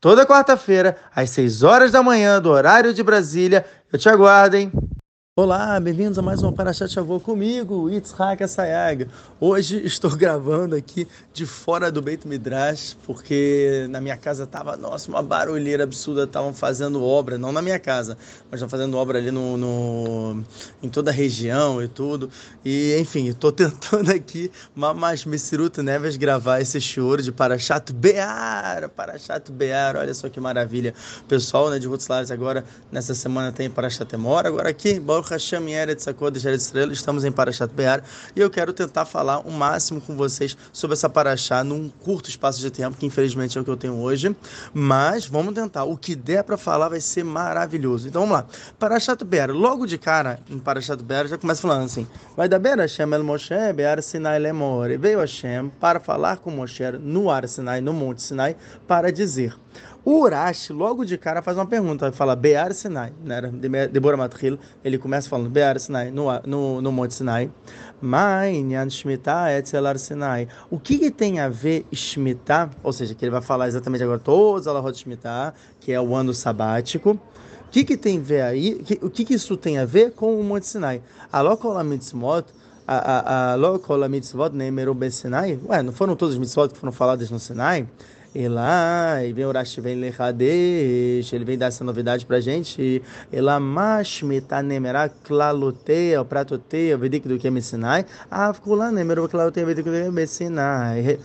Toda quarta-feira, às 6 horas da manhã, do horário de Brasília. Eu te aguardo, hein? Olá, bem-vindos a mais uma Parashat Shavuot comigo, Yitzhak Asayag. Hoje estou gravando aqui de fora do Beit Midrash, porque na minha casa tava, nossa, uma barulheira absurda, estavam fazendo obra, não na minha casa, mas estão fazendo obra ali no, no, em toda a região e tudo. E, enfim, estou tentando aqui, mas Messiruto Neves gravar esse choro de Parashat Bear, Parashat Bear, olha só que maravilha. Pessoal, né, de Rutzlares agora, nessa semana tem Parashat Emor, agora aqui, Baruch Hashem Eretz Hakodesh Eretz Israel, estamos em Parashat Be'ar e eu quero tentar falar o máximo com vocês sobre essa Parashá num curto espaço de tempo, que infelizmente é o que eu tenho hoje, mas vamos tentar. O que der para falar vai ser maravilhoso. Então vamos lá. Parashat Be'ar, logo de cara, em Parashat Be'ar, já começa falando assim, vai da Be'ar Hashem el Moshe, Be'ar Sinai lemor. Veio Hashem para falar com Moshe no Ar Sinai, no Monte Sinai, para dizer... O Urash, logo de cara, faz uma pergunta, fala Bear Sinai, né? Deborah Matril, ele começa falando Bear Sinai, no, no, no Monte Sinai. Mainyan Shemitah Etzelar Sinai. O que, que, tem a ver Shemitah, ou seja, que ele vai falar exatamente agora todos a Alahot Shemitah, que é o ano sabático. O que, que tem a ver aí? O que, que isso tem a ver com o Monte Sinai? Alokol mitzvot, a Alokol mitzvot Neimeru Sinai. Ué, não foram todos os mitzvot que foram falados no Sinai? E lá, e vem o Rashi vem Lechadesh, ele vem dar essa novidade pra gente. Ela mashmita nemera klaloteia, pratoteia, vedik do que Messinai. Avkula nemera klaloteia, vedik do que Messinai.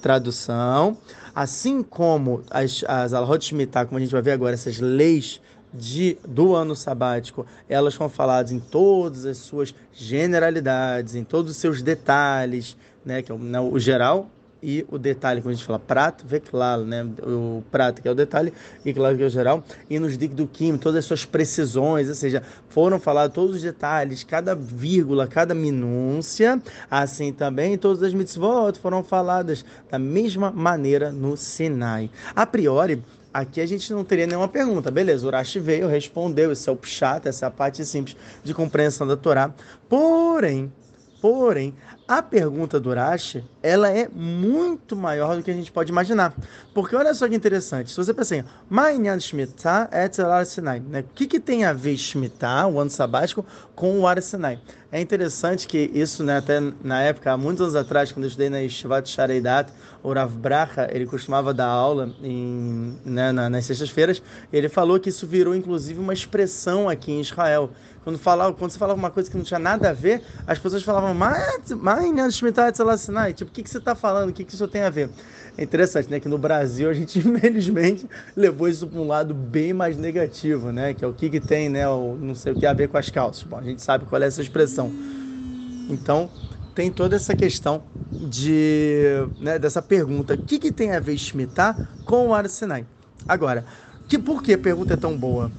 Tradução. Assim como as, as Alhot Shemitah, como a gente vai ver agora, essas leis de, do ano sabático, elas foram faladas em todas as suas generalidades, em todos os seus detalhes, né, que é o, né, o geral e o detalhe, quando a gente fala prato, vê claro, né? O prato que é o detalhe e claro que é o geral. E nos do Kim, todas as suas precisões, ou seja, foram falados todos os detalhes, cada vírgula, cada minúcia. Assim também todas as mitzvot foram faladas da mesma maneira no Sinai. A priori, Aqui a gente não teria nenhuma pergunta. Beleza, Urashi veio, respondeu, isso é o pshat, essa é a parte simples de compreensão da Torá. Porém, porém, a pergunta do Urashi, ela é muito maior do que a gente pode imaginar. Porque olha só que interessante, se você pensa assim, Ma'inyan Shemitah né? o que, que tem a ver Shemitah, o ano sabático, com o Ar Sinai? É interessante que isso, né, até na época, há muitos anos atrás, quando eu estudei na Yeshivat Shareidat, o Rav Bracha, ele costumava dar aula em, né, nas sextas-feiras, ele falou que isso virou inclusive uma expressão aqui em Israel. Quando, falava, quando você falava uma coisa que não tinha nada a ver, as pessoas falavam, mas, mas tipo, o que, que você está falando? O que, que isso tem a ver? É interessante, né? Que no Brasil a gente, infelizmente, levou isso para um lado bem mais negativo, né? Que é o que, que tem, né? O, não sei o que a ver com as calças. Bom, a gente sabe qual é essa expressão. Então, tem toda essa questão de, né, dessa pergunta: o que, que tem a ver Shemitah com o Ar Sinai? Agora, que, por que a pergunta é tão boa?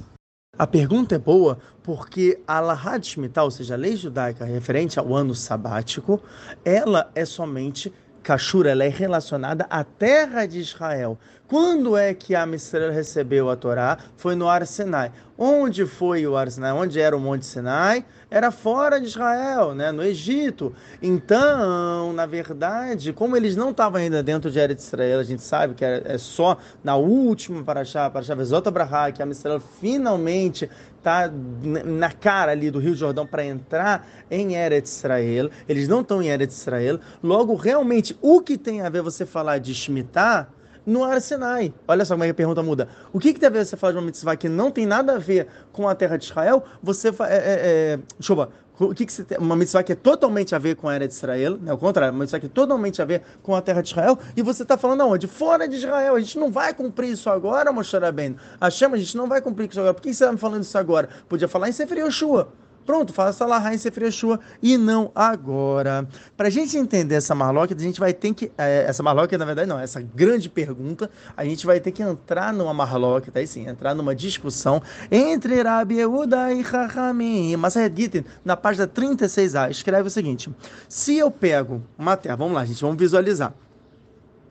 A pergunta é boa porque a Lahad Shemitah, ou seja, a lei judaica referente ao ano sabático, ela é somente Kashura, ela é relacionada à terra de Israel. Quando é que a Israel recebeu a Torá? Foi no Ar Sinai. Onde foi o Ar Sinai? Onde era o Monte Sinai? Era fora de Israel, né? no Egito. Então, na verdade, como eles não estavam ainda dentro de Eretz Israel, a gente sabe que é só na última Parashá, Parashá Vezot Abraha, que a Israel finalmente está na cara ali do Rio Jordão para entrar em Eretz Israel. Eles não estão em Eretz Israel. Logo, realmente, o que tem a ver você falar de Shemitah no Ar Sinai. Olha só como é que a pergunta muda. O que, que tem a ver você falar de uma mitzvah que não tem nada a ver com a terra de Israel? Você. É, é, é, ver. O que, que você tem? Uma mitzvah que é totalmente a ver com a era de Israel, né? o contrário, uma mitzvah que é totalmente a ver com a terra de Israel, e você está falando aonde? Fora de Israel. A gente não vai cumprir isso agora, Moshe Rabbeinu. Chama, a gente não vai cumprir isso agora. Por que você está me falando isso agora? Podia falar em Sefer Yoshua. Pronto, faça lá em Sefer Yeshua e não agora. Para a gente entender essa marloca, a gente vai ter que. É, essa marloca, na verdade, não, essa grande pergunta, a gente vai ter que entrar numa marloca, tá aí sim, entrar numa discussão entre Rabi Yehuda e Chachamim. Mas Gittin, na página 36a, escreve o seguinte: se eu pego uma terra, vamos lá, gente, vamos visualizar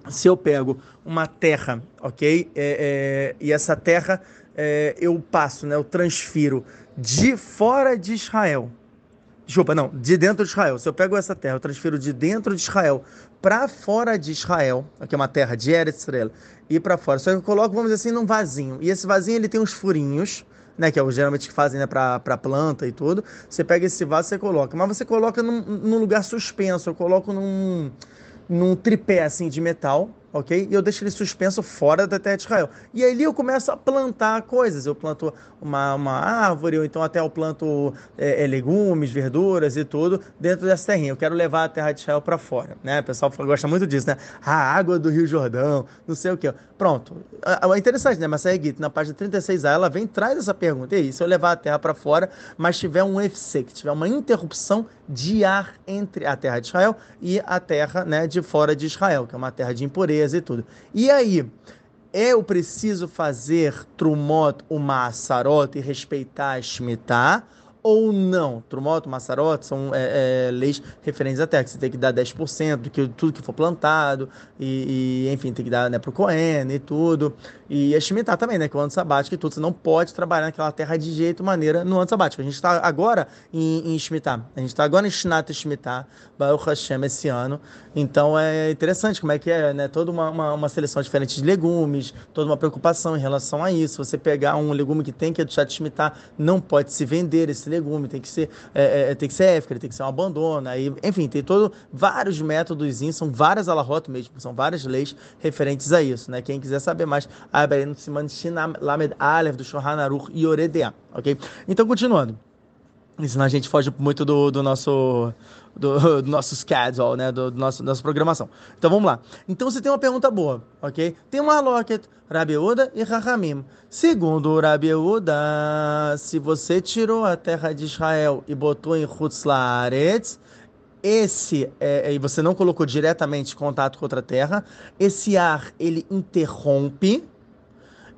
se eu pego uma terra, ok? É, é, e essa terra é, eu passo, né? Eu transfiro de fora de Israel. Desculpa, não, de dentro de Israel. Se eu pego essa terra, eu transfiro de dentro de Israel para fora de Israel, que é uma terra de Eretz Israel, e para fora. Só que eu coloco, vamos dizer assim, num vasinho. E esse vasinho ele tem uns furinhos, né, que é o geralmente que fazem né, para planta e tudo. Você pega esse vaso e você coloca. Mas você coloca num, num lugar suspenso. Eu coloco num, num tripé assim de metal ok? E eu deixo ele suspenso fora da terra de Israel. E ali eu começo a plantar coisas. Eu planto uma, uma árvore, ou então até eu planto é, é, legumes, verduras e tudo dentro dessa terrinha. Eu quero levar a terra de Israel para fora, né? O pessoal gosta muito disso, né? A água do Rio Jordão, não sei o que. Pronto. É interessante, né? Mas a Guita, na página 36A, ela vem traz essa pergunta. E aí, se eu levar a terra para fora, mas tiver um FC, que tiver uma interrupção de ar entre a terra de Israel e a terra né, de fora de Israel, que é uma terra de impureza e tudo. E aí, eu preciso fazer Trumot, o Massarot e respeitar a Shemitah? Ou não. Trumot, Massarot são é, é, leis referentes à terra, que você tem que dar 10% do que tudo que for plantado, e, e enfim, tem que dar né, para o Cohen e tudo. E a Shemitah também, né? Que é o ano sabático e tudo. Você não pode trabalhar naquela terra de jeito maneira no ano sabático. A gente está agora em, em. A gente está agora em Shnat Shemitah, Baruch Hashem, esse ano. Então é interessante como é que é, né? Toda uma, uma, uma, seleção diferente de legumes, toda uma preocupação em relação a isso. Você pegar um legume que tem que é do Shemitah, não pode se vender esse legume, tem que ser, é, é, tem que ser éfrica, tem que ser um abandono. Aí, enfim, tem todo, vários métodos, são várias alahot mesmo, são várias leis referentes a isso, né? Quem quiser saber mais, abre no Siman Shinam Lamed Aleph do Shohan Aruch Yoredea, ok? Então, continuando. Senão a gente foge muito do, do nosso do, do nosso schedule, né? Do, do nosso nossa programação. Então vamos lá. Então você tem uma pergunta boa, ok? Tem uma locket, Rabiuda e Rahamim. Segundo o Rabiuda, se você tirou a terra de Israel e botou em Hutz esse é, e você não colocou diretamente contato com outra terra, esse ar ele interrompe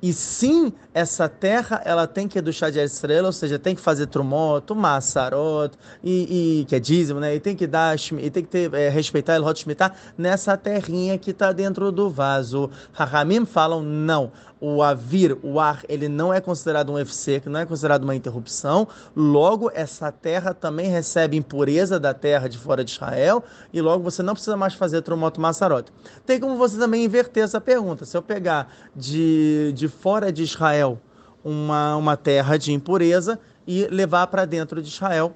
e sim, essa terra ela tem que educhar de estrela, ou seja, tem que fazer trumot, massarot, e, e, que é dízimo, né? E tem que dar, e tem que ter, é, respeitar el Shemitah nessa terrinha que está dentro do vaso. Rahamim falam não o avir, o ar, ele não é considerado um FC, que não é considerado uma interrupção. Logo, essa terra também recebe impureza da terra de fora de Israel e logo você não precisa mais fazer tromoto massarot. Tem como você também inverter essa pergunta. Se eu pegar de, de fora de Israel uma, uma terra de impureza e levar para dentro de Israel,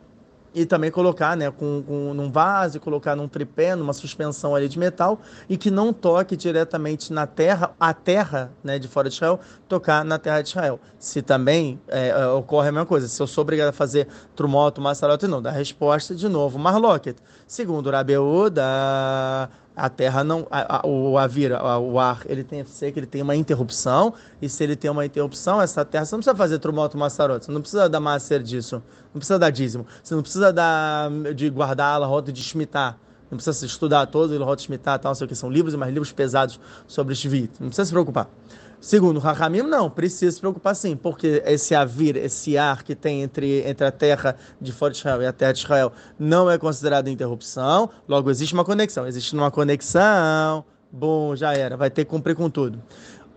e também colocar né, com, com, num vaso, colocar num tripé, numa suspensão ali de metal, e que não toque diretamente na terra, a terra né, de fora de Israel, tocar na terra de Israel. Se também é, é ocorre a mesma coisa, se eu sou obrigado a fazer trumoto, massarot, não, da resposta de novo, marlocket. Segundo Rabeuda, a terra não, a, a, o avira, a, o ar, ele tem que ele tem uma interrupção, e se ele tem uma interrupção, essa terra, você não precisa fazer trumoto massarot, você não precisa dar macer disso, não precisa dar dízimo, você não precisa dar, de guardar a rota de Shemitah, não precisa estudar todo o rota de Shemitah, tal, não sei o que, são livros mais livros pesados sobre Shvit, não precisa se preocupar. Segundo Rahamim, não, precisa se preocupar sim, porque esse avir, esse ar que tem entre, entre a terra de fora de Israel e a terra de Israel não é considerado interrupção, logo existe uma conexão. Existe uma conexão, bom, já era, vai ter que cumprir com tudo.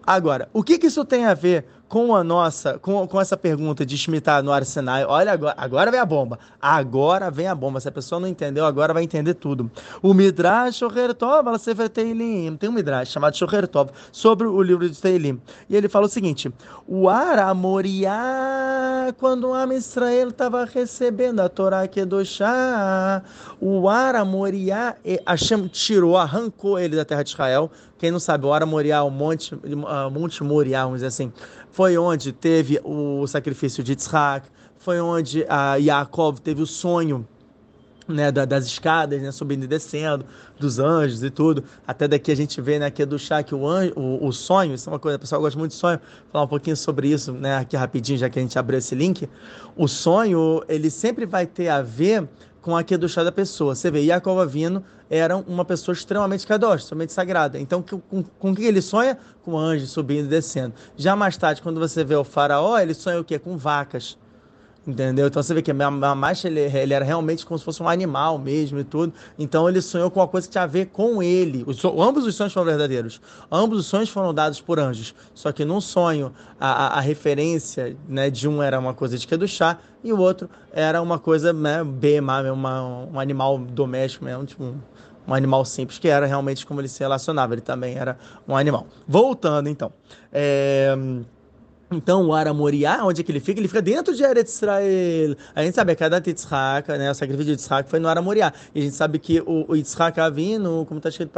Agora, o que, que isso tem a ver com a nossa, com, com essa pergunta de Shemitah no Arsenal? Olha, agora, agora vem a bomba. Agora vem a bomba. Se a pessoa não entendeu, agora vai entender tudo. O Midrash Shoher Tov. Tem um Midrash chamado Shoher Tov sobre o livro de Teilim. E ele fala o seguinte: o Aramoriá, quando o Am Israel estava recebendo a Torá Kedoshá, o Aramoriá, Hashem tirou, arrancou ele da terra de Israel quem não sabe, o Ara Moriá, o Monte, uh, Monte Moriá, vamos dizer assim, foi onde teve o sacrifício de Yitzhak, foi onde a Yaakov teve o sonho né, das escadas, né, subindo e descendo, dos anjos e tudo. Até daqui a gente vê né, aqui do chá que o, anjo, o, o sonho, isso é uma coisa, o pessoal gosta muito de sonho, Vou falar um pouquinho sobre isso né, aqui rapidinho, já que a gente abriu esse link. O sonho, ele sempre vai ter a ver com a chá da pessoa. Você vê, Yaakov Avino era uma pessoa extremamente kadosh, extremamente sagrada. Então, com, com o que ele sonha? Com anjos subindo e descendo. Já mais tarde, quando você vê o faraó, ele sonha o quê? Com vacas. Entendeu? Então você vê que a Mamash ele, ele era realmente como se fosse um animal mesmo e tudo. Então ele sonhou com uma coisa que tinha a ver com ele. Os, ambos os sonhos foram verdadeiros. Ambos os sonhos foram dados por anjos. Só que num sonho, a, a, a referência né, de um era uma coisa de que do chá e o outro era uma coisa né, bema, uma, um animal doméstico mesmo, tipo um, um animal simples, que era realmente como ele se relacionava. Ele também era um animal. Voltando então. É então, o Ara Moriá, onde é que ele fica? Ele fica dentro de Eretz Israel. A gente sabe, a cada Yitzhak, né, o sacrifício de Yitzhak foi no Ara Moriá. E a gente sabe que o, o Yitzhak Avino, como está escrito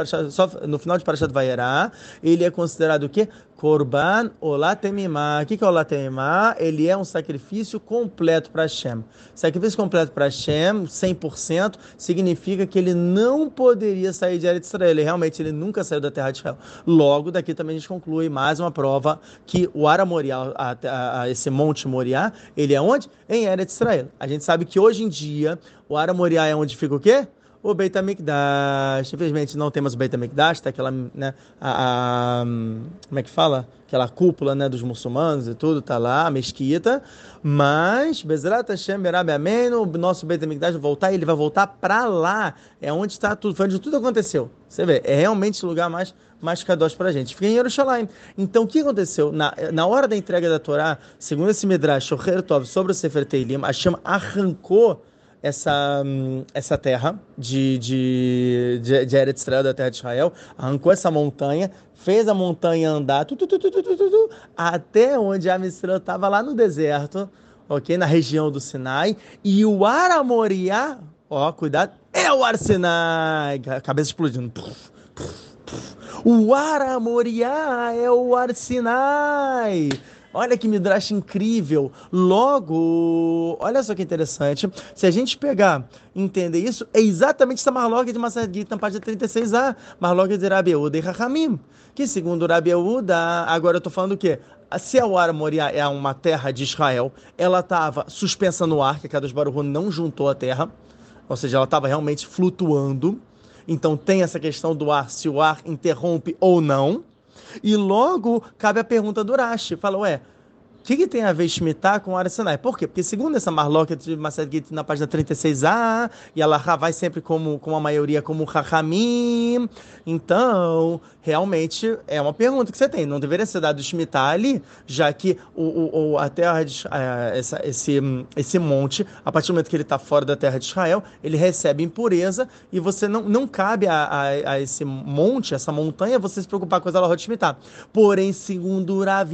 no final de Parashat Vayera, ele é considerado o quê? Korban Olatemimá. O que é Olatemimá? Ele é um sacrifício completo para Hashem. Sacrifício completo para Hashem, 100%, significa que ele não poderia sair de Eretz Israel. Ele, realmente, ele nunca saiu da terra de Israel. Logo, daqui também a gente conclui mais uma prova que o Ara Moriá, a, a, a, esse Monte Moriá, ele é onde? Em Eretz Israel. A gente sabe que hoje em dia, o Ara Moriá é onde fica o quê? O Beit HaMikdash. Infelizmente não temos o Beit HaMikdash, tá aquela, né, a, a, como é que fala? Aquela cúpula, né, dos muçulmanos e tudo, tá lá, a mesquita. Mas, Bezrat Hashem, Berabe Amém, o nosso Beit HaMikdash vai voltar, ele vai voltar para lá. É onde está tudo, foi onde tudo aconteceu. Você vê, é realmente o lugar mais mais kadosh para a gente. Fica em Jerusalém. Então, o que aconteceu? Na, na hora da entrega da Torá, segundo esse Midrash, Shocher Tov, sobre o Sefer Teilim, Hashem arrancou essa, essa terra de, de, de, de Eretz Israel, da terra de Israel, arrancou essa montanha, fez a montanha andar tu, tu, tu, até onde a Israel estava lá no deserto, ok? Na região do Sinai, e o Aramoriá, ó, cuidado, é o Arsinai, cabeça explodindo. O Aramoriá é o Arsinai. Olha que midrash incrível. Logo, olha só que interessante. Se a gente pegar, entender isso, é exatamente essa marloca de Masad Gita na página 36a, marloca de Rabi e Rahamim. Que segundo Rabi agora eu estou falando o quê? Se a Uara Moria é uma terra de Israel, ela estava suspensa no ar, que a Kadosh Baruch não juntou a terra, ou seja, ela estava realmente flutuando. Então tem essa questão do ar, se o ar interrompe ou não. E logo cabe a pergunta do Rashi. Fala, ué, que, que tem a ver Shemitah com Ara Sinai? Por quê? Porque segundo essa Marloca de Masad na página 36a, e ela vai sempre como, com a maioria como Rahamim, então realmente é uma pergunta que você tem. Não deveria ser dado Shemitah ali, já que o, o, a terra de, é, essa, esse, esse monte, a partir do momento que ele está fora da terra de Israel, ele recebe impureza e você não, não cabe a, a, a esse monte, essa montanha, você se preocupar com as alahot Shemitah. Porém, segundo Rav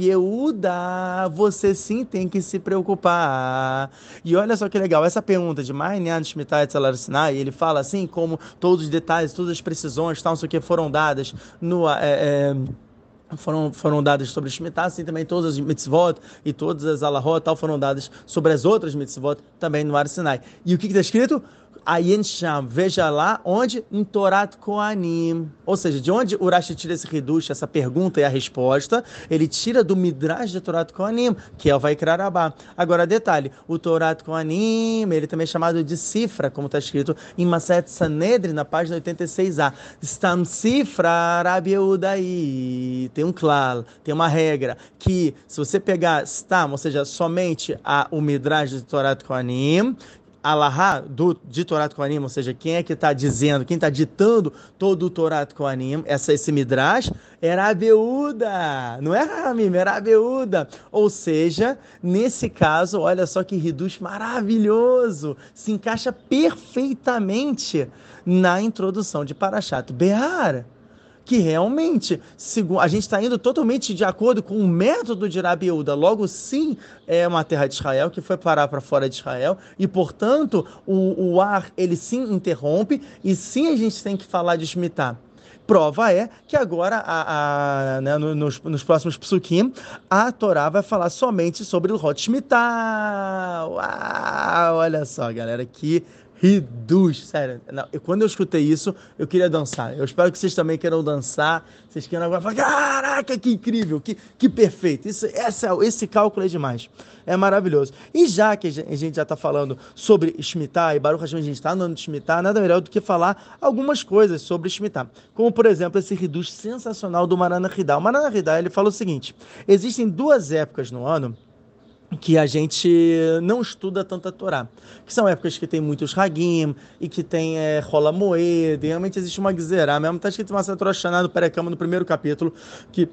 você sim tem que se preocupar. E olha só que legal, essa pergunta de Ma'inyan Shmitai Tzalar Sinai, ele fala assim como todos os detalhes, todas as precisões, tal, não sei o que, foram dadas no... É, é, foram, foram dadas sobre Shemitah, assim também todas as mitzvot e todas as alahot tal foram dadas sobre as outras mitzvot também no Ar Sinai. E o que está escrito? Ayen Sham, veja lá onde? Em Torat Koanim. Ou seja, de onde Urashi tira esse reducho, essa pergunta e a resposta? Ele tira do Midrash de Torat Koanim, que é o Vaikra Rabá. Agora, detalhe, o Torat Koanim, ele também é chamado de cifra, como está escrito em Maset Sanedri, na página 86a. Stam cifra Rabi Udai. Tem um claro, tem uma regra, que se você pegar Stam, ou seja, somente a, o Midrash de Torat Koanim, Alahá do, de Torat Koanim, ou seja, quem é que está dizendo, quem está ditando todo o Torat Koanim, essa, esse Midrash, era a Beuda, não é Ramim, era a Beuda. Ou seja, nesse caso, olha só que Riduz maravilhoso, se encaixa perfeitamente na introdução de Parashat Be'ar que realmente a gente está indo totalmente de acordo com o método de Rabiúda. Logo, sim, é uma terra de Israel que foi parar para fora de Israel e, portanto, o, o ar ele sim interrompe e sim a gente tem que falar de Shemitah. Prova é que agora, a, a né, nos, nos, próximos psukim, a Torá vai falar somente sobre o Hot Shemitah. Uau, olha só, galera, que Riduz, sério. Não, eu, quando eu escutei isso, eu queria dançar. Eu espero que vocês também queiram dançar. Vocês queiram agora falar, caraca, que incrível, que, que perfeito. Isso, essa, esse cálculo é demais. É maravilhoso. E já que a gente já está falando sobre Shemitah, e Baruch Hashem, a gente está no ano de Shemitah, nada melhor do que falar algumas coisas sobre Shemitah. Como, por exemplo, esse reduz sensacional do Marana Hidá. O Marana Hidá, ele fala o seguinte, existem duas épocas no ano que a gente não estuda tanta Torá. Que são épocas que tem muitos Hagim e que tem é, rola moeda, e realmente existe uma gzerá, mesmo está escrito uma Torá no Perecama no primeiro capítulo, que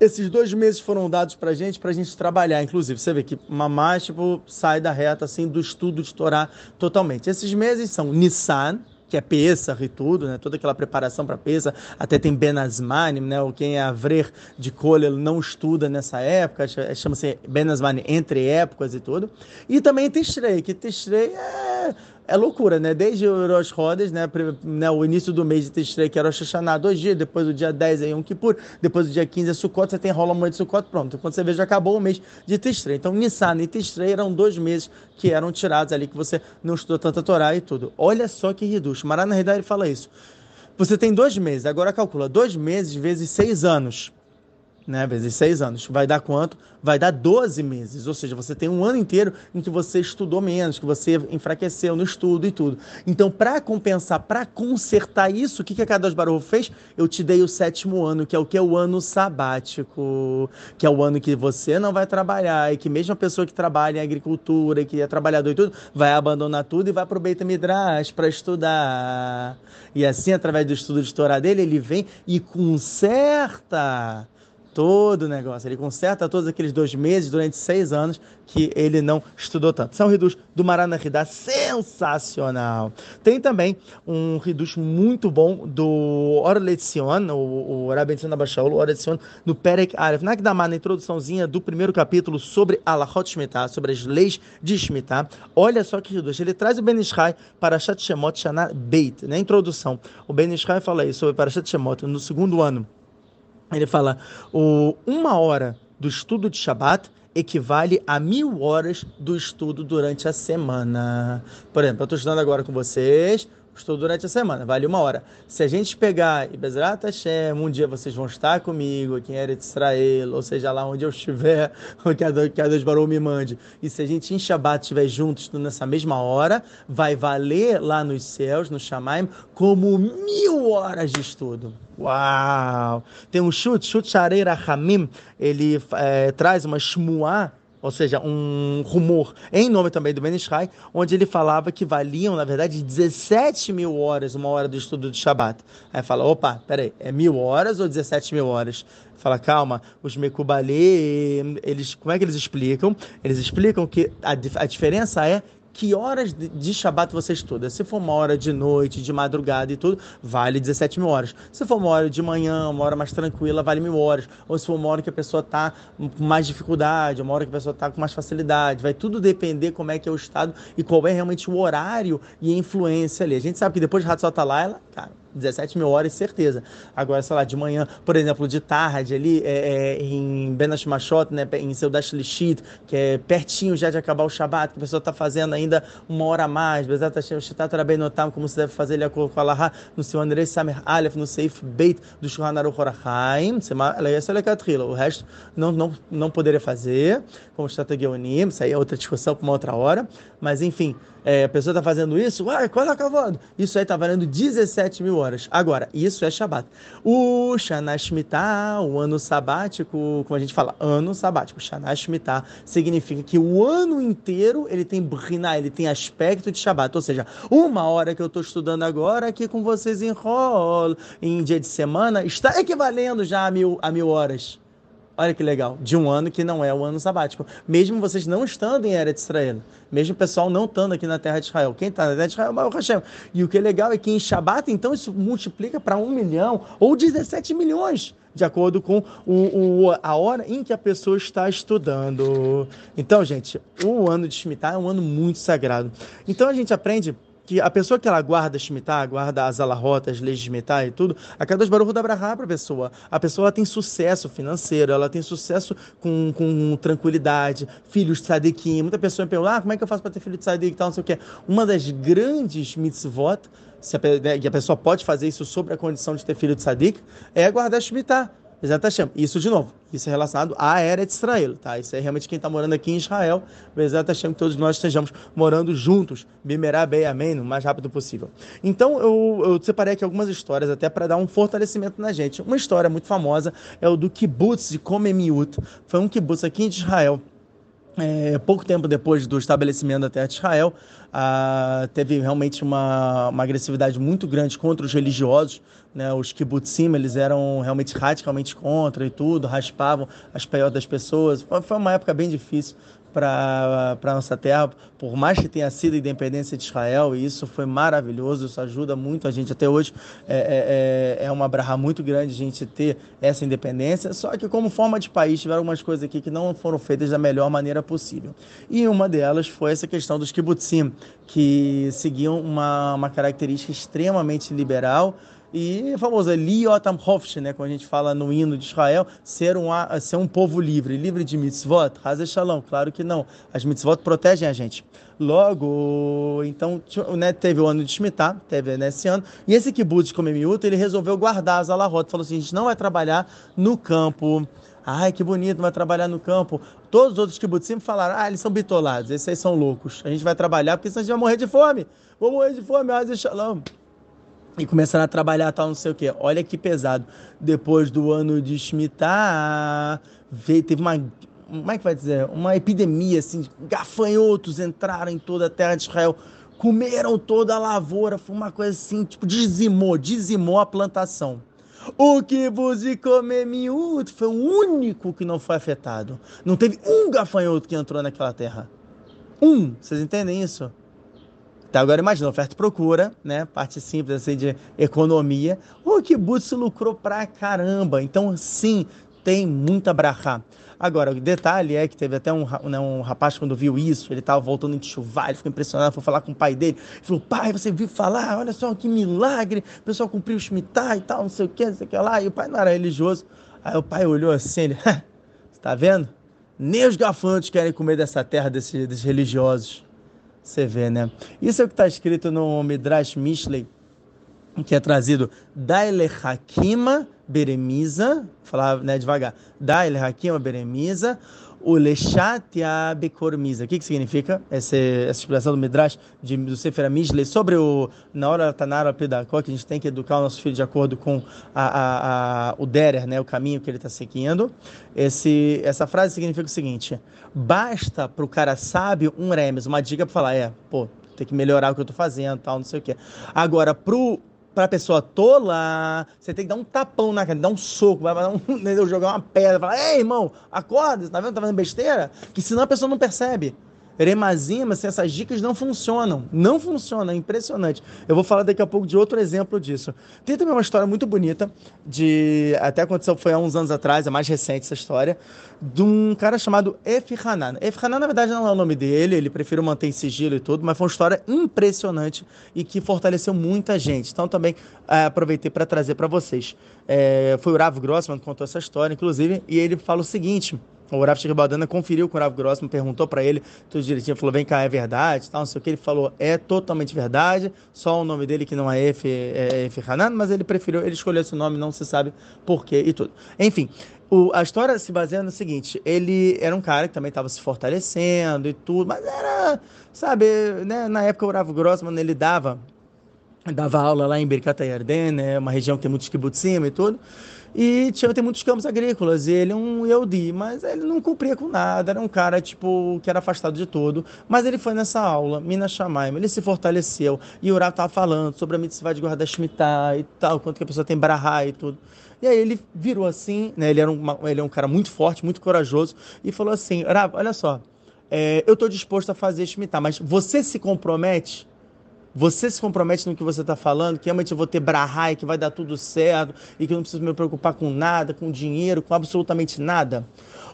esses dois meses foram dados para gente, para a gente trabalhar, inclusive. Você vê que Mamá, tipo, sai da reta, assim, do estudo de Torá totalmente. Esses meses são Nissan, que é Pesach e tudo, né? Toda aquela preparação para Pesach, até tem Benazmani, né? O quem é Avrer de Cole não estuda nessa época, chama-se Benazmani entre épocas e tudo. E também Tishrei, que Tishrei é é loucura, né? Desde o Rosh Rodas, né? né? O início do mês de Tishrei, que era Rosh Hashanah, dois dias, depois do dia 10 aí um Kippur, depois do dia 15 é Sukkot, você tem rola muito de Sukkot, pronto. Quando você vê, já acabou o mês de Tishrei. Então, Nissan e Tishrei eram dois meses que eram tirados ali, que você não estudou tanta Torá e tudo. Olha só que reduz. Marana Redar fala isso. Você tem dois meses, agora calcula, dois meses vezes seis anos né, vezes seis anos. Vai dar quanto? Vai dar 12 meses. Ou seja, você tem um ano inteiro em que você estudou menos, que você enfraqueceu no estudo e tudo. Então, para compensar, para consertar isso, o que, que a Kadosh Baruch fez? Eu te dei o sétimo ano, que é o que o ano sabático, que é o ano que você não vai trabalhar e que mesmo a pessoa que trabalha em agricultura e que é trabalhador e tudo, vai abandonar tudo e vai para o Beit Midrash para estudar. E assim, através do estudo de Torá dele, ele vem e conserta todo o negócio. Ele conserta todos aqueles dois meses durante seis anos que ele não estudou tanto. São reduz do Maranahidá sensacional. Tem também um reduz muito bom do Orletzion, o, o Rabbi Abashaul, o Orletzion, no Perek Aref, na na introduçãozinha do primeiro capítulo sobre Alachot Shemitah, sobre as leis de Shemitah. Olha só que reduz. Ele traz o Ben Ishai para Shat Shemot Shana Beit, na introdução. O Ben Ishai fala aí sobre Parashat Shemot no segundo ano ele fala: o, uma hora do estudo de Shabat equivale a mil horas do estudo durante a semana. Por exemplo, eu estou estudando agora com vocês, estou durante a semana, vale uma hora. Se a gente pegar e Bezrat Hashem, um dia vocês vão estar comigo aqui em Eretz Israel, ou seja, lá onde eu estiver, a, que a Deus Barou me mande. E se a gente em Shabbat estiver juntos nessa mesma hora, vai valer lá nos céus, no Shamaim, como mil horas de estudo. Uau! Tem um chute, chute Shareira Hamim, ele é, traz uma shmuá ou seja, um rumor em nome também do Ben Ishai, onde ele falava que valiam, na verdade, 17 mil horas uma hora do estudo de Shabat. Aí fala, opa, peraí, é mil horas ou 17 mil horas? Fala, calma, os Mekubali, eles, como é que eles explicam? Eles explicam que a, a diferença é que horas de, Shabat você estuda. Se for uma hora de noite, de madrugada e tudo, vale 17 mil horas. Se for uma hora de manhã, uma hora mais tranquila, vale mil horas. Ou se for uma hora que a pessoa está com mais dificuldade, uma hora que a pessoa está com mais facilidade. Vai tudo depender como é que é o estado e qual é realmente o horário e a influência ali. A gente sabe que depois de Hatzot ela, cara, 17 mil horas, certeza. Agora, sei lá, de manhã, por exemplo, de tarde ali é, é, em Benash Machot, né, em seu Dash Lishit, que é pertinho já de acabar o Shabat, que a pessoa está fazendo ainda uma hora a mais, Bezat Hashem, Shitat Rabbein Notam, como se deve fazer ele com Allah, no seu Andrei Samer Aleph, no Seif Beit do Shulchan Aruch o resto não, não, não poderia fazer, como Shtata Geonim, isso aí é outra discussão para uma outra hora, mas enfim, é, a pessoa está fazendo isso, uai, qual é? Isso aí está valendo 17 mil horas. Agora, isso é Shabat. O Shanashmitah, o ano sabático, como a gente fala, ano sabático, Shanashmitah, significa que o ano inteiro ele tem brina, ele tem aspecto de Shabat. Ou seja, uma hora que eu estou estudando agora aqui com vocês em em dia de semana, está equivalendo já a mil, a mil horas. Olha que legal, de um ano que não é o ano sabático. Mesmo vocês não estando em Eretz Israel, mesmo o pessoal não estando aqui na terra de Israel. Quem está na terra de Israel é o Baruch Hashem. E o que é legal é que em Shabat, então, isso multiplica para um milhão ou 17 milhões, de acordo com o, o, a hora em que a pessoa está estudando. Então, gente, o ano de Shemitah é um ano muito sagrado. Então, a gente aprende que a pessoa que ela guarda Shemitah, guarda as alarotas, as leis de Shemitah e tudo, a cada Baruch da Brahá para a pessoa. A pessoa tem sucesso financeiro, ela tem sucesso com, com tranquilidade, filhos tzadikim. Muita pessoa pergunta, ah, como é que eu faço para ter filho de tzadik e tal, não sei o que. Uma das grandes mitzvot, se a, né, e a pessoa pode fazer isso sobre a condição de ter filho tzadik, é guardar Shemitah. Bezat Hashem. Isso, de novo, isso é relacionado à era de Israel, tá? Isso é realmente quem está morando aqui em Israel. Bezat Hashem, que todos nós estejamos morando juntos. Bimerá Bey Amém, o mais rápido possível. Então, eu, eu separei aqui algumas histórias até para dar um fortalecimento na gente. Uma história muito famosa é o do kibbutz de Komemiut. Foi um kibbutz aqui em Israel é, pouco tempo depois do estabelecimento da Terra de Israel, ah, teve realmente uma, uma, agressividade muito grande contra os religiosos. Né? Os kibbutzim, eles eram realmente radicalmente contra e tudo, raspavam as peiotas das pessoas. Foi, foi uma época bem difícil para a nossa terra, por mais que tenha sido a independência de Israel, e isso foi maravilhoso, isso ajuda muito a gente até hoje. É, é, é, é uma brahá muito grande a gente ter essa independência, só que como forma de país tiveram algumas coisas aqui que não foram feitas da melhor maneira possível. E uma delas foi essa questão dos kibbutzim, que seguiam uma, uma característica extremamente liberal, e a famosa Liotam Hofsh, né, quando a gente fala no hino de Israel, ser um, ser um povo livre, livre de mitzvot, Hazel Shalom, claro que não. As mitzvot protegem a gente. Logo, então, né, teve o ano de Shemitah, teve nesse né, ano, e esse kibbutz de Komemiut, ele resolveu guardar as alahot, falou assim, a gente não vai trabalhar no campo, Ai, que bonito, vai trabalhar no campo. Todos os outros kibbutzim falaram, ah, eles são bitolados, esses aí são loucos. A gente vai trabalhar porque senão a gente vai morrer de fome. Vou morrer de fome, Hazel Shalom e começaram a trabalhar tal, não sei o quê. Olha que pesado. Depois do ano de Shemitah, veio, teve uma, como é que vai dizer? Uma epidemia, assim, gafanhotos entraram em toda a terra de Israel, comeram toda a lavoura, foi uma coisa assim, tipo, dizimou, dizimou a plantação. O que vos comer miúdo foi o único que não foi afetado. Não teve um gafanhoto que entrou naquela terra. Um, vocês entendem isso? Então agora imagina, oferta e procura, né? Parte simples assim de economia. O kibbutz lucrou pra caramba. Então sim, tem muita brachá. Agora, o detalhe é que teve até um, né, um rapaz, quando viu isso, ele estava voltando de chuva, ele ficou impressionado, foi falar com o pai dele. Ele falou: Pai, você viu falar? Olha só que milagre, o pessoal cumpriu o Shemitah e tal, não sei o que, não sei o que lá. E o pai não era religioso. Aí o pai olhou assim: ele, Você tá vendo? Nem os gafanhotos querem comer dessa terra desses, desses religiosos. Você vê, né? Isso é o que está escrito no Midrash Mishlei, que é trazido Daile Hakima Beremiza, falar né, devagar, Daile Hakima Beremiza, o Lechatia Bekormiza. O que, que significa essa, essa expressão do Midrash de, do Sefer Mishlei sobre o na hora Tanara Pedakó, que a gente tem que educar o nosso filho de acordo com a, a, a, o Derer, né, o caminho que ele está seguindo. Esse, essa frase significa o seguinte: basta para o cara sábio um remes, uma dica para falar, é, pô, tem que melhorar o que eu estou fazendo, tal, não sei o quê. Agora, para a pessoa tola, você tem que dar um tapão na cara, dar um soco, vai dar um, jogar uma pedra, falar, ei, irmão, acorda, tá vendo? Tá fazendo besteira? Que senão a pessoa não percebe. Remazima, assim, essas dicas não funcionam. Não funciona, é impressionante. Eu vou falar daqui a pouco de outro exemplo disso. Tem também uma história muito bonita, de até aconteceu, foi há uns anos atrás, é mais recente essa história, de um cara chamado Efi Hanan. Efi Hanan, na verdade, não é o nome dele, ele prefere manter em sigilo e tudo, mas foi uma história impressionante e que fortaleceu muita gente. Então também é, aproveitei para trazer para vocês. É, foi o Rav Grossman que contou essa história, inclusive, e ele fala o seguinte o Rav Shiribaldana conferiu com o Rav Grossman, perguntou para ele tudo direitinho, falou, vem cá, é verdade, tal, não sei o que, ele falou, é totalmente verdade, só o nome dele que não é Efe, é Hanan, mas ele preferiu, ele escolheu esse nome, não se sabe porquê e tudo. Enfim, o, a história se baseia no seguinte, ele era um cara que também estava se fortalecendo e tudo, mas era, sabe, né, na época o Rav Grossman, ele dava, dava aula lá em Birkat Yarden, né, uma região que tem muitos kibbutzim e tudo, e tinha, tem muitos campos agrícolas, e ele é um Yehudi, mas ele não cumpria com nada, era um cara, tipo, que era afastado de tudo. Mas ele foi nessa aula, Minas Shamaim, ele se fortaleceu, e o Urav estava falando sobre a mitzvah de guardar Shemitah e tal, quanto que a pessoa tem brahá e tudo. E aí ele virou assim, né, ele, era um, ele é um cara muito forte, muito corajoso, e falou assim, Urav, olha só, é, eu estou disposto a fazer Shemitah, mas você se compromete você se compromete no que você está falando, que realmente eu vou ter brahai, que vai dar tudo certo e que eu não preciso me preocupar com nada, com dinheiro, com absolutamente nada.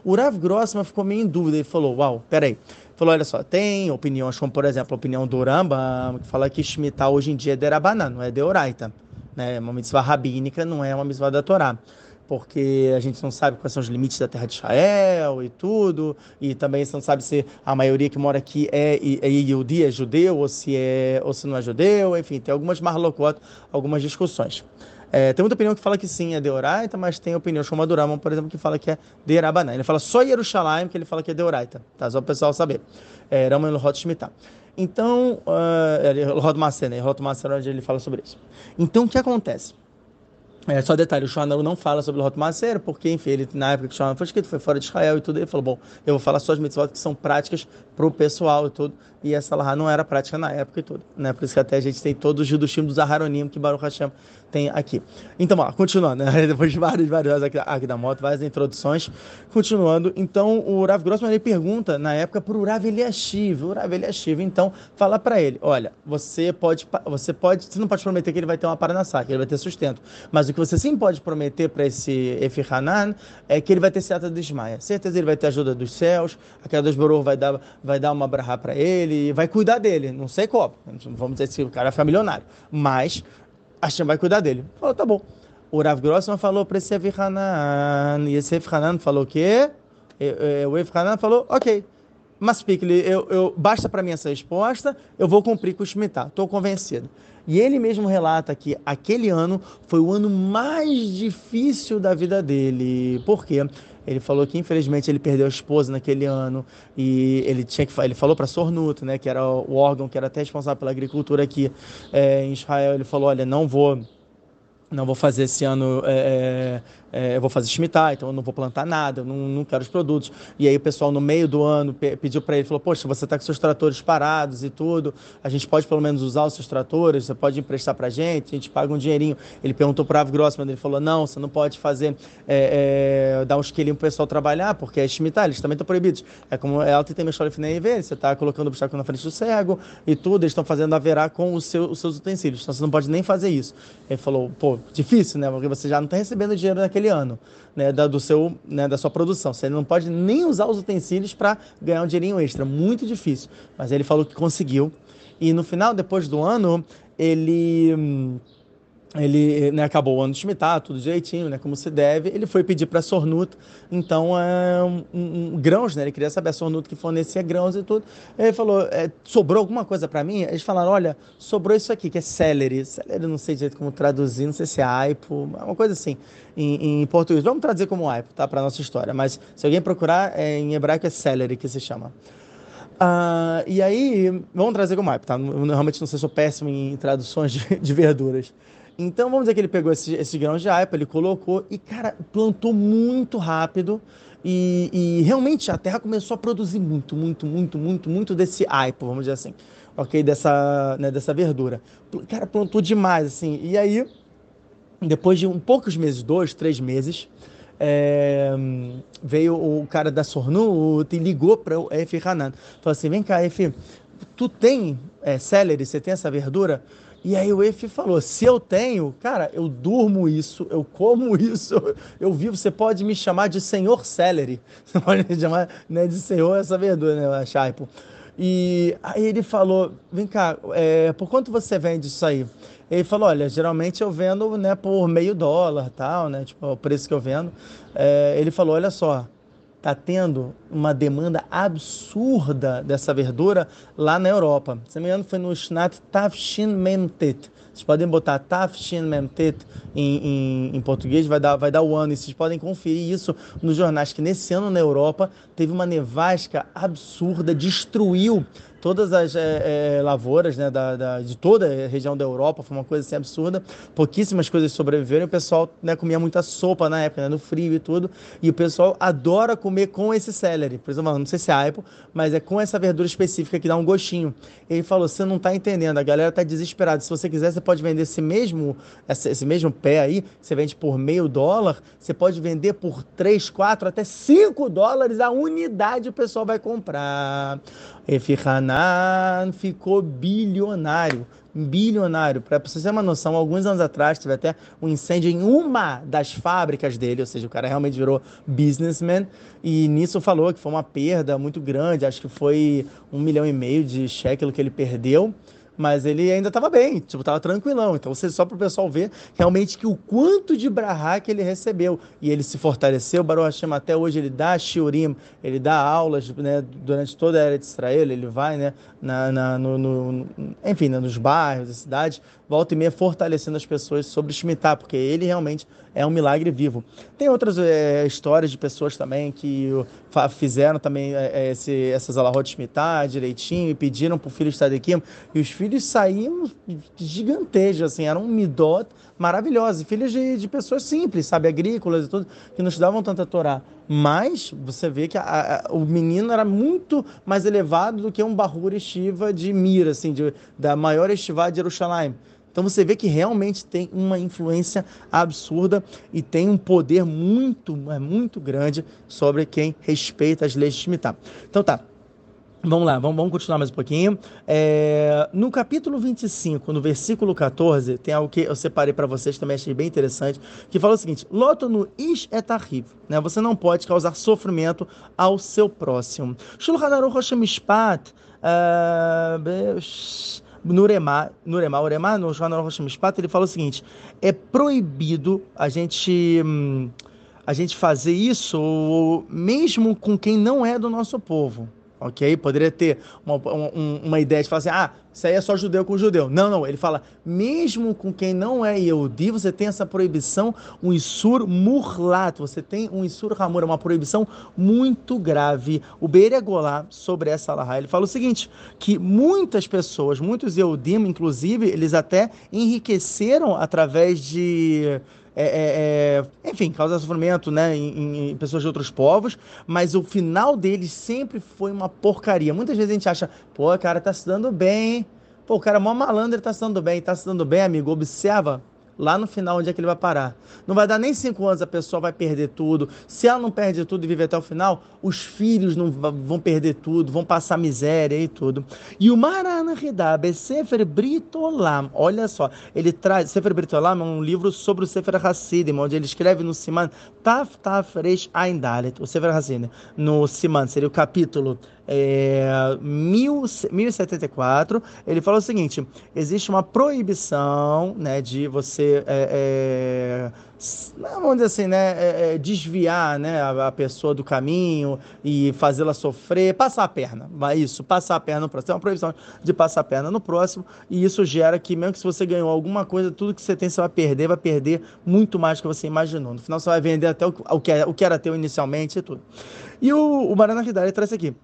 O Rav Grossman ficou meio em dúvida. Ele falou: Uau, peraí. falou, olha só, tem opiniões como, por exemplo, a opinião do Rambam, que fala que Shemitah hoje em dia é derabanan, não é deoraita. Né? É uma mitzvah rabínica, não é uma mitzvah da Torá porque a gente não sabe quais são os limites da terra de Israel e tudo, e também você não sabe se a maioria que mora aqui é, é Yehudi, é judeu, ou se, é, ou se não é judeu, enfim, tem algumas marlocot, algumas discussões. É, tem muita opinião que fala que sim, é Deoraita, mas tem opinião como a por exemplo, que fala que é Derabanan. Ele fala só Yerushalayim, que ele fala que é Deoraita, tá? Só o pessoal saber. É, Rama Elohot Shemitah. Então, uh, Elohot Maser, né? Elohot Maser, onde ele fala sobre isso. Então, o que acontece? É, só detalhe, o Shonel não fala sobre o Lot Maser, porque, enfim, ele, na época que o Shonel foi escrito, foi fora de Israel e tudo, ele falou, bom, eu vou falar só as mitzvot que são práticas para o pessoal e tudo, e essa lá não era prática na época e tudo, né? Por isso que até a gente tem todos os judushim dos Aharonim que Baruch Hashem tem aqui. Então, ó, continuando, né? depois de vários, vários aqui, aqui da moto, várias introduções, continuando, então o Rav Grossman ele pergunta, na época, para o Rav Eliashiv, o Rav Eliashiv, então, fala para ele, olha, você pode, você pode, você não pode prometer que ele vai ter uma paranassá, que ele vai ter sustento, mas o que você sim pode prometer para esse Efi Hanan é que ele vai ter certa desmaia. Certeza ele vai ter ajuda dos céus, aquela dos Boror vai dar, vai dar uma brahá para ele, vai cuidar dele. Não sei como, vamos dizer se o cara ficar milionário, mas Hashem vai cuidar dele. Falou, tá bom. O Rav Grossman falou para esse Hanan, e esse Hanan falou o quê? O Hanan falou, ok. Mas eu, eu, basta para mim essa resposta, eu vou cumprir com o Shemitah, estou convencido. E ele mesmo relata que aquele ano foi o ano mais difícil da vida dele. Por quê? Ele falou que infelizmente ele perdeu a esposa naquele ano e ele tinha que ele falou para Sornuto, né, que era o órgão que era até responsável pela agricultura aqui é, em Israel. Ele falou, olha, não vou não vou fazer esse ano, é, é, eu vou fazer Shemitah, então eu não vou plantar nada, eu não, não quero os produtos. E aí o pessoal no meio do ano pediu para ele, falou, poxa, você está com seus tratores parados e tudo, a gente pode pelo menos usar os seus tratores, você pode emprestar para a gente, a gente paga um dinheirinho. Ele perguntou para o Grossman, ele falou, não, você não pode fazer, é, é dar uns quilinhos para o pessoal trabalhar, porque é Shemitah, eles também estão proibidos. É como é alto e tem você está colocando o obstáculo na frente do cego e tudo, eles estão fazendo a verá com os, seu, os seus utensílios, então você não pode nem fazer isso. Ele falou, pô, difícil, né? Porque você já não está recebendo dinheiro naquele ano, né? Da, do seu, né? da sua produção. Você não pode nem usar os utensílios para ganhar um dinheirinho extra. Muito difícil. Mas ele falou que conseguiu. E no final, depois do ano, ele hum, ele né, acabou o ano de Shemitah, tudo direitinho, né, como se deve. Ele foi pedir para a Sornut, então, é, um, um, grãos, né? Ele queria saber a Sornut que fornecia grãos e tudo. Ele falou: é, sobrou alguma coisa para mim? Eles falaram: olha, sobrou isso aqui, que é celery. Celery, não sei direito como traduzir, não sei se é aipo, uma coisa assim, em, em português. Vamos traduzir como aipo, tá? Para nossa história. Mas se alguém procurar, é, em hebraico é celery que se chama. Uh, e aí, vamos trazer como aipo, tá? Eu, realmente não sei, sou péssimo em traduções de, de verduras. Então vamos dizer que ele pegou esse, esse grão de aipa, ele colocou e, cara, plantou muito rápido. E, e, realmente a terra começou a produzir muito, muito, muito, muito, muito desse aipo, vamos dizer assim, ok? Dessa, né, dessa verdura. Cara, plantou demais, assim. E aí, depois de um poucos meses, dois, três meses, é, veio o cara da Sornu e ligou para o Efi Hanan. Falou assim: vem cá, Efi, tu tem é, celery, você tem essa verdura? E aí o Efe falou: se eu tenho, cara, eu durmo isso, eu como isso, eu vivo. Você pode me chamar de Senhor Celery. Você pode me chamar né, de Senhor essa verdura, né, Shaipo? E aí ele falou: vem cá, é, por quanto você vende isso aí? Ele falou: olha, geralmente eu vendo né, por meio dólar, tal, né? Tipo, o preço que eu vendo. É, ele falou: olha só está tendo uma demanda absurda dessa verdura lá na Europa. Se não me engano, foi no Shnat Tafshin Memtet. Vocês podem botar Tafshin Memtet em, em, em, português, vai dar, vai dar o ano. E vocês podem conferir isso nos jornais, que nesse ano na Europa teve uma nevasca absurda, destruiu todas as é, é, lavouras né, da, da, de toda a região da Europa, foi uma coisa assim absurda. Pouquíssimas coisas sobreviveram o pessoal né, comia muita sopa na época, né, no frio e tudo. E o pessoal adora comer com esse celery. Por exemplo, não sei se é aipo, mas é com essa verdura específica que dá um gostinho. Ele falou: você não está entendendo, a galera está desesperada. Se você quiser, você pode vender esse mesmo, esse mesmo pé aí, você vende por meio dólar, você pode vender por 3, 4, até 5 dólares a unidade o pessoal vai comprar. Hanan ficou bilionário bilionário. Para você ter uma noção, alguns anos atrás teve até um incêndio em uma das fábricas dele, ou seja, o cara realmente virou businessman. E nisso falou que foi uma perda muito grande, acho que foi um milhão e meio de shekel que ele perdeu mas ele ainda estava bem, tipo, estava tranquilão. Então, você só para o pessoal ver realmente que o quanto de brahá que ele recebeu. E ele se fortaleceu, Baruch Hashem, até hoje ele dá shiurim, ele dá aulas né, durante toda a era de Israel, ele vai, né, na, na no, no, enfim, né, nos bairros, da cidade, volta e meia fortalecendo as pessoas sobre Shemitah, porque ele realmente é um milagre vivo. Tem outras é, histórias de pessoas também que fizeram também é, esse, essas alahot Shemitah direitinho e pediram para o filho estar aqui, e os filhos saíam gigantescos, assim, eram um midot maravilhosos, filhos de, de pessoas simples, sabe, agrícolas e tudo, que não estudavam tanta Torá. Mas você vê que a, a, o menino era muito mais elevado do que um Bahur Estiva de Mira, assim, de, da maior estivá de Jerusalém. Então você vê que realmente tem uma influência absurda e tem um poder muito, muito grande sobre quem respeita as leis de Shemitah. Então tá, Vamos lá, vamos, vamos, continuar mais um pouquinho. É, no capítulo 25, no versículo 14, tem algo que eu separei para vocês também, achei bem interessante, que fala o seguinte: Loto no ish etarriv, né? Você não pode causar sofrimento ao seu próximo. Shulchan Aruch uh, Nuremá, Nuremá, Uremá, no Jornal Rocha Mishpat, ele fala o seguinte: é proibido a gente hum, a gente fazer isso mesmo com quem não é do nosso povo ok? Poderia ter uma, uma, ideia de falar assim, ah, isso aí é só judeu com judeu. Não, não, ele fala, mesmo com quem não é Yehudi, você tem essa proibição, um Isur Murlat, você tem um Isur Hamur, uma proibição muito grave. O Beire Golá, sobre essa Laha, ele fala o seguinte, que muitas pessoas, muitos Yehudim, inclusive, eles até enriqueceram através de é, é, é, enfim, causa sofrimento né, em, em, pessoas de outros povos, mas o final deles sempre foi uma porcaria. Muitas vezes a gente acha, pô, cara, tá se dando bem, pô, o cara é mó malandro, ele tá se dando bem, tá se dando bem, amigo, observa lá no final onde é que ele vai parar. Não vai dar nem cinco anos, a pessoa vai perder tudo. Se ela não perde tudo e vive até o final, os filhos não vão perder tudo, vão passar miséria e tudo. E o Marana Hidab, Sefer Britolam, olha só, ele traz, Sefer Britolam é um livro sobre o Sefer Hassidim, onde ele escreve no Siman Taf Taf Reish Ain Dalet, o Sefer Hassidim, no Siman, seria o capítulo é, 1074, ele fala o seguinte: existe uma proibição né, de você. É, é, vamos dizer assim, né, é, é, desviar né, a, a, pessoa do caminho e fazê-la sofrer, passar a perna, isso, passar a perna no próximo. É uma proibição de passar a perna no próximo, e isso gera que, mesmo que se você ganhou alguma coisa, tudo que você tem você vai perder, vai perder muito mais do que você imaginou. No final, você vai vender até o, o, que, era, o que era teu inicialmente e tudo. E o, o Marana Hidari traz aqui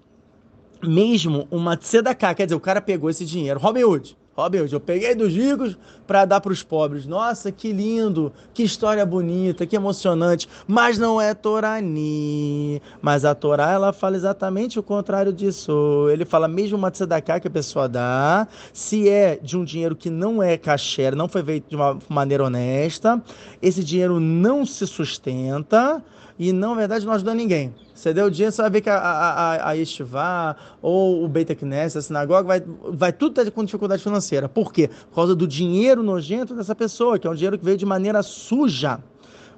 mesmo uma tzedakah, quer dizer, o cara pegou esse dinheiro, Robin Hood, Robin Hood, eu peguei dos ricos para dar para os pobres. Nossa, que lindo, que história bonita, que emocionante. Mas não é Torani. Mas a Torá, ela fala exatamente o contrário disso. Ele fala mesmo uma tzedakah que a pessoa dá, se é de um dinheiro que não é kasher, não foi feito de uma maneira honesta, esse dinheiro não se sustenta e não, na verdade, não ajuda ninguém. Você deu dinheiro, você vai ver que a, a, a Yeshiva ou o Beit Knesset, a sinagoga, vai, vai tudo estar com dificuldade financeira. Por quê? Por causa do dinheiro nojento dessa pessoa, que é um dinheiro que veio de maneira suja.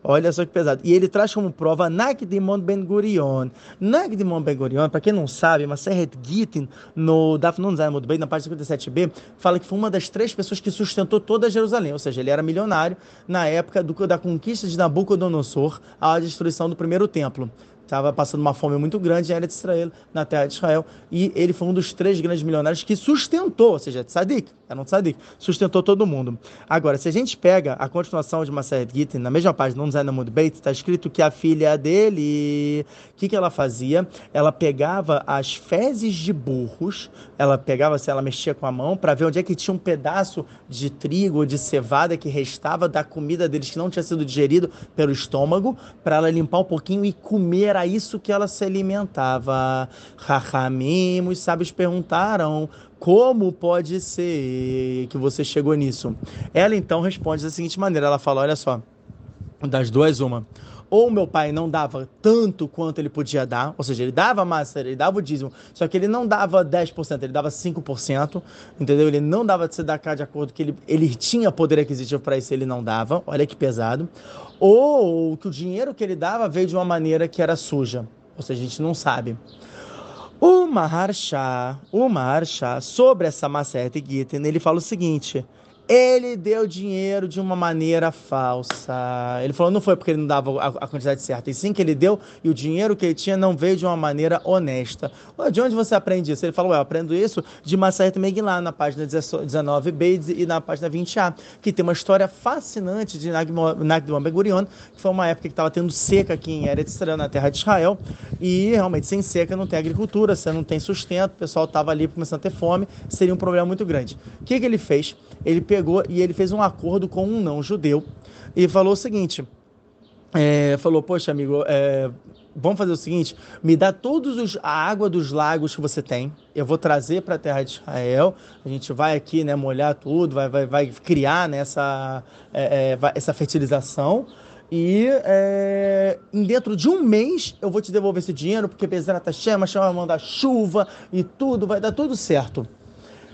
Olha só que pesado. E ele traz como prova Nagdimon Ben Gurion. Nagdimon Ben Gurion, para quem não sabe, Maseret Gittin, no Dafnun Zayamud Bey, na página 57b, fala que foi uma das três pessoas que sustentou toda Jerusalém. Ou seja, ele era milionário na época do, da conquista de Nabucodonosor à destruição do primeiro templo estava passando uma fome muito grande em Eretz Israel, na terra de Israel, e ele foi um dos três grandes milionários que sustentou, ou seja, tzadik, era um tzadik, sustentou todo mundo. Agora, se a gente pega a continuação de Maseret Gittin, na mesma página, no Zainamud Beit, está escrito que a filha dele, o que, que ela fazia? Ela pegava as fezes de burros, ela pegava, se ela mexia com a mão, para ver onde é que tinha um pedaço de trigo ou de cevada que restava da comida deles que não tinha sido digerido pelo estômago, para ela limpar um pouquinho e comer era isso que ela se alimentava. Rahamim, os sábios perguntaram, como pode ser que você chegou nisso? Ela então responde da seguinte maneira, ela fala, olha só, das duas uma, ou meu pai não dava tanto quanto ele podia dar, ou seja, ele dava massa, ele dava o dízimo, só que ele não dava 10%, ele dava 5%, entendeu? Ele não dava de cá de acordo que ele, ele tinha poder aquisitivo para isso, ele não dava, olha que pesado. Ou que o dinheiro que ele dava veio de uma maneira que era suja, ou seja, a gente não sabe. O Maharsha, o Maharsha, sobre essa Maseret Gitten, ele fala o seguinte: ele deu dinheiro de uma maneira falsa. Ele falou, não foi porque ele não dava a, quantidade certa, e sim que ele deu e o dinheiro que ele tinha não veio de uma maneira honesta. De onde você aprende isso? Ele falou, eu aprendo isso de Maseret Megillah, na página 19b e na página 20a, que tem uma história fascinante de Nagdimon Ben Gurion, que foi uma época que estava tendo seca aqui em Eretz na terra de Israel, e realmente sem seca não tem agricultura, você não tem sustento, o pessoal estava ali começando a ter fome, seria um problema muito grande. O que, que ele fez? Ele pegou e ele fez um acordo com um não judeu e falou o seguinte: é, falou, poxa, amigo, é, vamos fazer o seguinte: me dá todos os a água dos lagos que você tem. Eu vou trazer para a terra de Israel. A gente vai aqui, né, molhar tudo, vai, vai, vai criar nessa né, é, é essa fertilização. E é, dentro de um mês eu vou te devolver esse dinheiro, porque Bezerra tá chama, chama mandar chuva e tudo, vai dar tudo certo.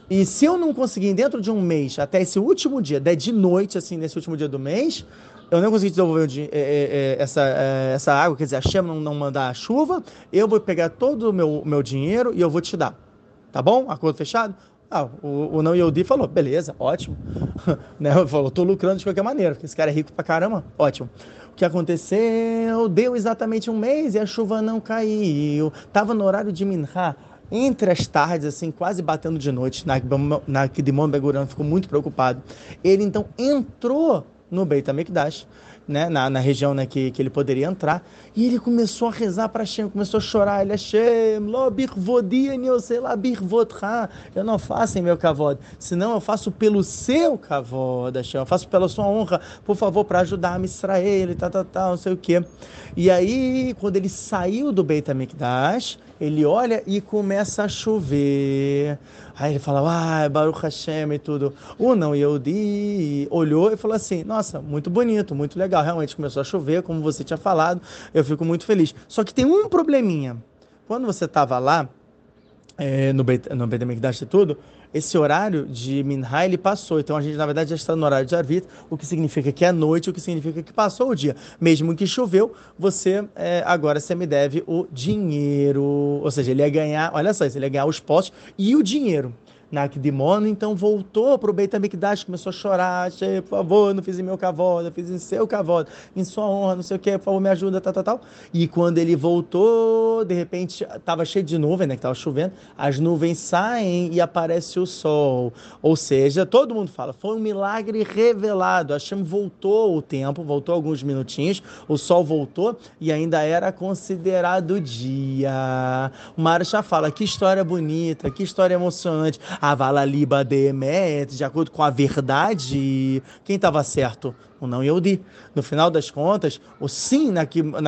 E se eu não conseguir dentro de um mês, até esse último dia, der de noite, assim, nesse último dia do mês, eu não consegui desenvolver é, é, é, essa, é, essa água, quer dizer, a chama não, não mandar a chuva, eu vou pegar todo o meu, meu dinheiro e eu vou te dar. Tá bom? Acordo fechado? Ah, o, o não Yehudi falou, beleza, ótimo. né? Falou, tô lucrando de qualquer maneira, porque esse cara é rico pra caramba, ótimo. O que aconteceu? Deu exatamente um mês e a chuva não caiu. Tava no horário de Minha entre as tardes, assim, quase batendo de noite, Nakdimon Beguran ficou muito preocupado. Ele então entrou no Beit HaMikdash, né, na, na região né, que, que ele poderia entrar, e ele começou a rezar para Hashem, começou a chorar, ele Hashem, lo birvodini, eu sei lá, birvodra, eu não faço em meu kavod, senão eu faço pelo seu kavod, Hashem, eu faço pela sua honra, por favor, para ajudar a Israel, e tal, tal, tal, não sei o quê. E aí, quando ele saiu do Beit HaMikdash, ele olha e começa a chover. Aí ele fala, ah, Baruch Hashem e tudo. O não Yehudi olhou e falou assim, nossa, muito bonito, muito legal. Realmente começou a chover, como você tinha falado, eu fico muito feliz. Só que tem um probleminha. Quando você estava lá, é, no Beit, no e tudo, esse horário de Minha ele passou. Então a gente, na verdade, já está no horário de Arvit, o que significa que é noite, o que significa que passou o dia. Mesmo que choveu, você é, agora você me deve o dinheiro. Ou seja, ele ia ganhar, olha só, ele ia ganhar os postos e o dinheiro. Nakdimono, então voltou para o Beit HaMikdash, começou a chorar, por favor, não fiz em meu cavalo, fiz em seu cavalo, em sua honra, não sei o que, por favor, me ajuda, tal, tal, tal. E quando ele voltou, de repente, estava cheio de nuvem, né, que estava chovendo, as nuvens saem e aparece o sol. Ou seja, todo mundo fala, foi um milagre revelado, Hashem voltou o tempo, voltou alguns minutinhos, o sol voltou e ainda era considerado dia. O Marcha fala, que história bonita, que história emocionante. Avalaliba Demet, de acordo com a verdade, quem estava certo? O não Yehudi. No final das contas, o sim na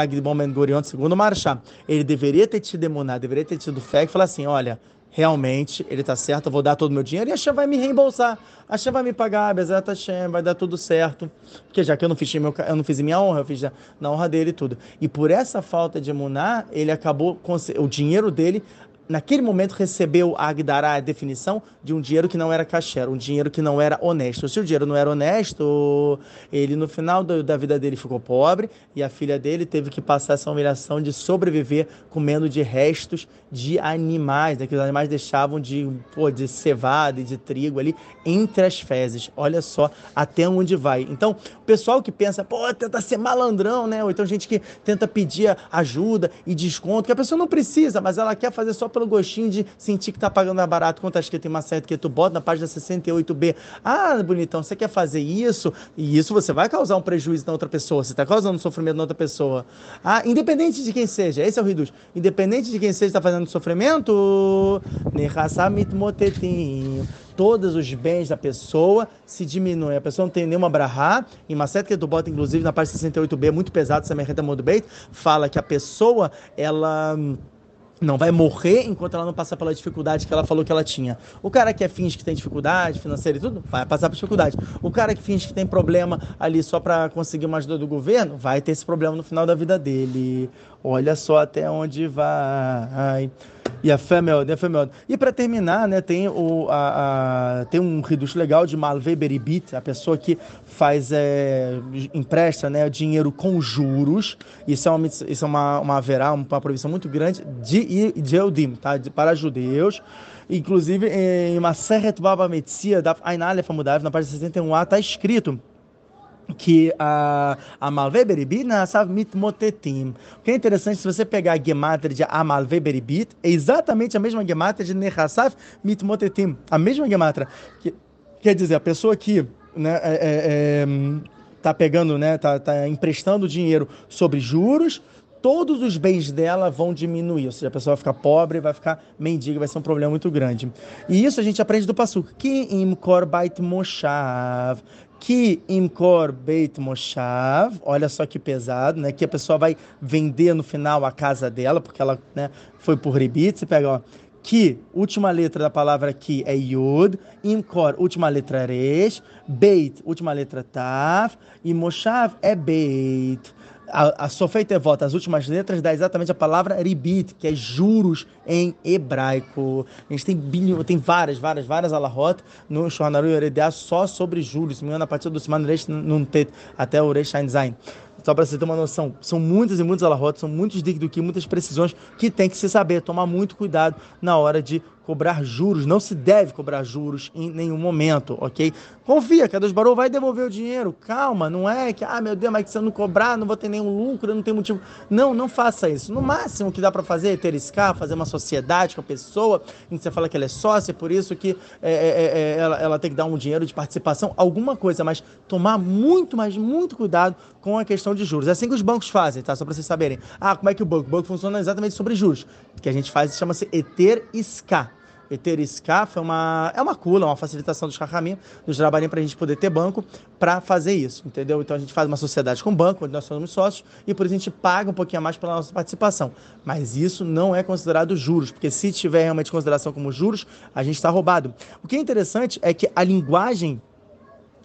Gibon Ben Gurion, segundo Marchá, ele deveria ter tido demonado, deveria ter tido fé e falar assim, olha, realmente ele está certo, eu vou dar todo o meu dinheiro e a Hashem vai me reembolsar. A Hashem vai me pagar, Bezerra Hashem, vai dar tudo certo. Porque já que eu não fiz, meu, eu não fiz minha honra, eu fiz na honra dele e tudo. E por essa falta de emuná, ele acabou, o dinheiro dele naquele momento recebeu a Agdará a definição de um dinheiro que não era kasher, um dinheiro que não era honesto. Se o dinheiro não era honesto, ele no final do, da vida dele ficou pobre e a filha dele teve que passar essa humilhação de sobreviver comendo de restos de animais, né, que os animais deixavam de, pô, de cevada e de trigo ali entre as fezes. Olha só até onde vai. Então, o pessoal que pensa, pô, tenta ser malandrão, né? Ou então gente que tenta pedir ajuda e desconto, que a pessoa não precisa, mas ela quer fazer só pelo gostinho de sentir que tá pagando barato, quando tá escrito em uma certa que tu bota na página 68B. Ah, bonitão, você quer fazer isso? E isso você vai causar um prejuízo na outra pessoa, você está causando sofrimento na outra pessoa. Ah, independente de quem seja, esse é o Riduz. Independente de quem seja está fazendo sofrimento, todos os bens da pessoa se diminuem. A pessoa não tem nenhuma brahá. Em Macete que tu bota, inclusive, na página 68b, muito pesado, essa merreta do Beit, fala que a pessoa, ela não vai morrer enquanto ela não passar pela dificuldade que ela falou que ela tinha. O cara que é finge que tem dificuldade financeira e tudo, vai passar por dificuldade. O cara que finge que tem problema ali só para conseguir uma ajuda do governo, vai ter esse problema no final da vida dele. Olha só até onde vai. E a fé meu, a fé meu. E para terminar, né, tem o a, a, tem um reduto legal de Malve Beribit, a pessoa que faz é, empresta, né, dinheiro com juros. Isso é uma isso é uma uma verá, uma proibição muito grande de de Eudim, tá? De, para judeus. Inclusive em uma Seret Baba Metzia da Ainalef Amudav, na página 61a, está escrito que a Amalve Beribit sabe mitmotetim. O que é interessante, se você pegar a gematria de Amalve Beribit, é exatamente a mesma gematria de Nehasaf mitmotetim. A mesma gematria. Que, quer dizer, a pessoa que né, é, é, é, tá pegando, né, tá, tá emprestando dinheiro sobre juros, todos os bens dela vão diminuir, ou seja, a pessoa vai ficar pobre, vai ficar mendiga, vai ser um problema muito grande. E isso a gente aprende do Pasuk. Ki im bait moshav que imkor beit moshav, olha só que pesado, né? Que a pessoa vai vender no final a casa dela, porque ela né, foi por ribit. Você pega, ó, que, última letra da palavra que é yud, imkor, última letra resh, beit, última letra tav, e moshav é beit a, a Sofeitevot, as últimas letras, dá exatamente a palavra ribit, que é juros em hebraico. A gente tem, bilhão, tem várias, várias, várias alahot no Shohanaru Yoredea só sobre juros. Se me engano, a partir do Siman Reish não tem até o Reish Zain. Só para você ter uma noção, são muitas e muitas alahot, são muitos que muitas precisões que tem que se saber, tomar muito cuidado na hora de cobrar juros, não se deve cobrar juros em nenhum momento, ok? Confia que a Deus Barou vai devolver o dinheiro, calma, não é que, ah, meu Deus, mas se eu não cobrar, não vou ter nenhum lucro, não tem motivo. Não, não faça isso. No máximo que dá para fazer é ter escar, fazer uma sociedade com a pessoa, em que você fala que ela é sócia, por isso que é, é, é, é, ela, ela tem que dar um dinheiro de participação, alguma coisa, mas tomar muito, mas muito cuidado com a questão de juros. É assim que os bancos fazem, tá? Só para vocês saberem. Ah, como é que o banco? O banco funciona exatamente sobre juros. Que a gente faz chama-se eter. Eteriskaf é uma, é uma cula, uma facilitação dos Rahamim, dos Drabarim, para a gente poder ter banco para fazer isso, entendeu? Então a gente faz uma sociedade com banco, onde nós somos sócios, e por isso a gente paga um pouquinho a mais pela nossa participação. Mas isso não é considerado juros, porque se tiver realmente consideração como juros, a gente está roubado. O que é interessante é que a linguagem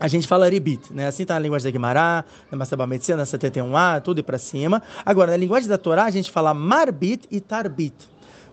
a gente fala ribit, né? Assim tá na linguagem da Guimará, na Masaba Medicina, na 71A, tudo e para cima. Agora, na linguagem da Torá, a gente fala marbit e tarbit.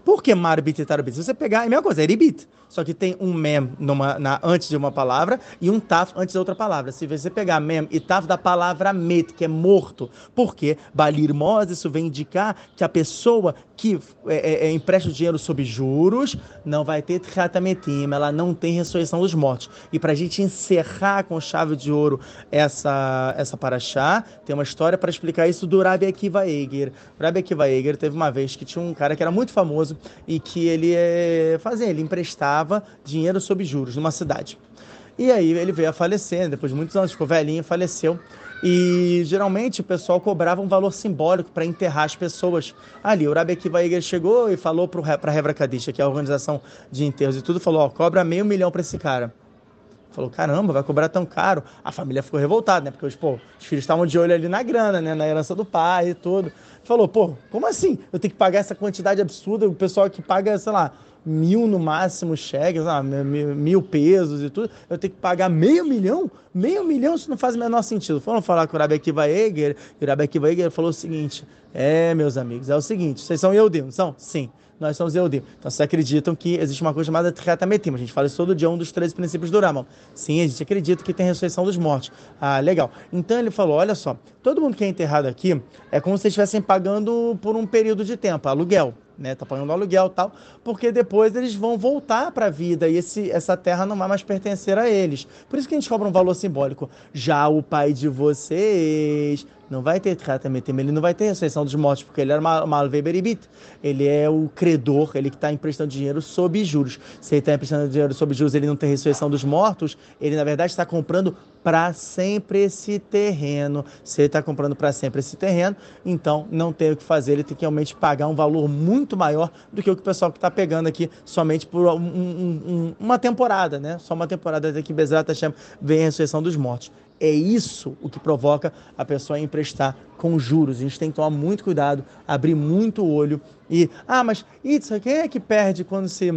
Por que marbit e tarbit? Se você pegar, é a mesma coisa, é eribit. Só que tem um mem numa, na, antes de uma palavra e um taf antes de outra palavra. Se você pegar mem e taf da palavra met, que é morto, porque balirmos, isso vem indicar que a pessoa que é, é, é empresta o dinheiro sob juros não vai ter tratametim, ela não tem ressurreição dos mortos. E para a gente encerrar com chave de ouro essa, essa paraxá, tem uma história para explicar isso do Rabi Akiva Eger. O Rabi Akiva Eger teve uma vez que tinha um cara que era muito famoso e que ele é, fazia, ele emprestava dinheiro sob juros numa cidade. E aí ele veio a falecer, depois de muitos anos, ficou velhinho, faleceu. E geralmente o pessoal cobrava um valor simbólico para enterrar as pessoas ali. O Rabi Akiva Eger chegou e falou para a Revra Kadisha, que é a organização de enterros e tudo, falou: ó, cobra meio milhão para esse cara. Falou, caramba, vai cobrar tão caro. A família ficou revoltada, né? Porque pô, os filhos estavam de olho ali na grana, né? Na herança do pai e tudo. Falou, pô, como assim? Eu tenho que pagar essa quantidade absurda? O pessoal que paga, sei lá, mil no máximo cheques, ah, mil, pesos e tudo, eu tenho que pagar meio milhão? Meio milhão, isso não faz o menor sentido. Foram falar com o Rabi Akiva Eger, e o Rabi Akiva Eger falou o seguinte, é, meus amigos, é o seguinte, vocês são Eudim, não são? Sim nós somos Eudim. Então, vocês acreditam que existe uma coisa chamada Triatametim. A gente fala isso todo dia, um dos três princípios do Raman. Sim, a gente acredita que tem ressurreição dos mortos. Ah, legal. Então, ele falou, olha só, todo mundo que é enterrado aqui é como se estivessem pagando por um período de tempo, aluguel né? Tá pagando aluguel e tal, porque depois eles vão voltar para a vida e esse, essa terra não vai mais pertencer a eles. Por isso que a gente cobra um valor simbólico. Já o pai de vocês não vai ter tratamento, ele não vai ter ressurreição dos mortos, porque ele era malveberibit. Ele é o credor, ele que está emprestando dinheiro sob juros. Se ele está emprestando dinheiro sob juros, ele não tem ressurreição dos mortos, ele na verdade está comprando para sempre esse terreno. Se ele está comprando para sempre esse terreno, então não tem o que fazer, ele tem que realmente pagar um valor muito maior do que o que o pessoal que está pegando aqui somente por um, um, um, uma temporada, né? Só uma temporada até que Bezerra Hashem vem a ressurreição dos mortos. É isso o que provoca a pessoa a emprestar com juros. A gente tem que tomar muito cuidado, abrir muito o olho e, ah, mas isso, quem é que perde quando se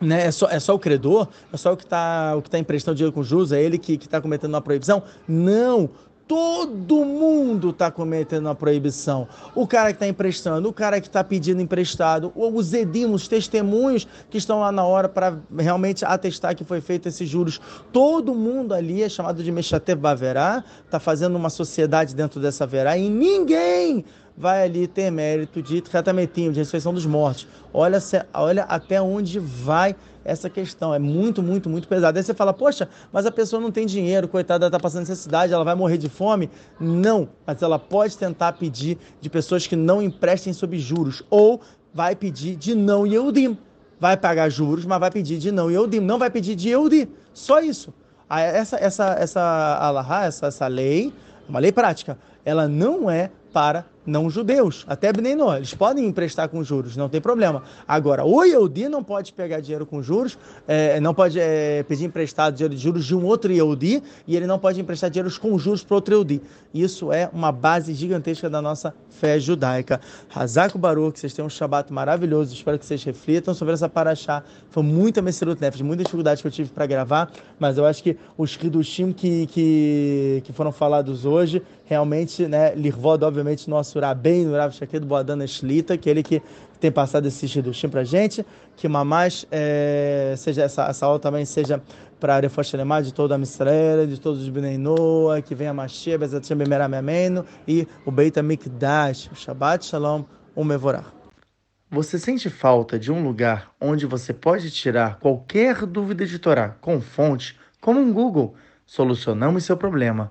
né, é, só, é só o credor? É só o que está tá emprestando dinheiro com juros? É ele que está cometendo uma proibição? Não! Todo mundo está cometendo uma proibição. O cara que está emprestando, o cara que está pedindo emprestado, os edimos, os testemunhos que estão lá na hora para realmente atestar que foi feito esses juros. Todo mundo ali é chamado de Meshatev Baverá, está fazendo uma sociedade dentro dessa verá e ninguém vai ali ter mérito de tratamentinho, de ressurreição dos mortos. Olha, olha até onde vai essa questão. É muito, muito, muito pesado. Aí você fala, poxa, mas a pessoa não tem dinheiro, coitada, está passando necessidade, ela vai morrer de fome? Não, mas ela pode tentar pedir de pessoas que não emprestem sob juros, ou vai pedir de não Yehudim. Vai pagar juros, mas vai pedir de não Yehudim. Não vai pedir de Yehudim. Só isso. Essa, essa, essa essa, essa lei, uma lei prática, ela não é para não judeus, até Bneinó, eles podem emprestar com juros, não tem problema. Agora, o Yehudi não pode pegar dinheiro com juros, é, não pode é, pedir emprestado dinheiro de juros de um outro Yehudi e ele não pode emprestar dinheiro com juros para outro Yehudi. Isso é uma base gigantesca da nossa fé judaica. Hazak Baruch, vocês tenham um Shabat maravilhoso, espero que vocês reflitam sobre essa paraxá. Foi muita Messerut Nefesh, muita dificuldade que eu tive para gravar, mas eu acho que os Hidushim que, que, que foram falados hoje, realmente, né, Lirvod, obviamente, nosso bem no Rav Shaked Boadana Shlita, que é que tem passado esse Shidushim para gente, que mamás, é, seja essa, essa aula também seja para a Refosh de toda a Israel, de todos os Bnei Noah, que venha Mashiach, Bezat Shem Bemeram Ameno, e o Beit HaMikdash, o Shabbat Shalom, o Mevorah. Você sente falta de um lugar onde você pode tirar qualquer dúvida de Torá com fonte, como um Google? Solucionamos seu problema.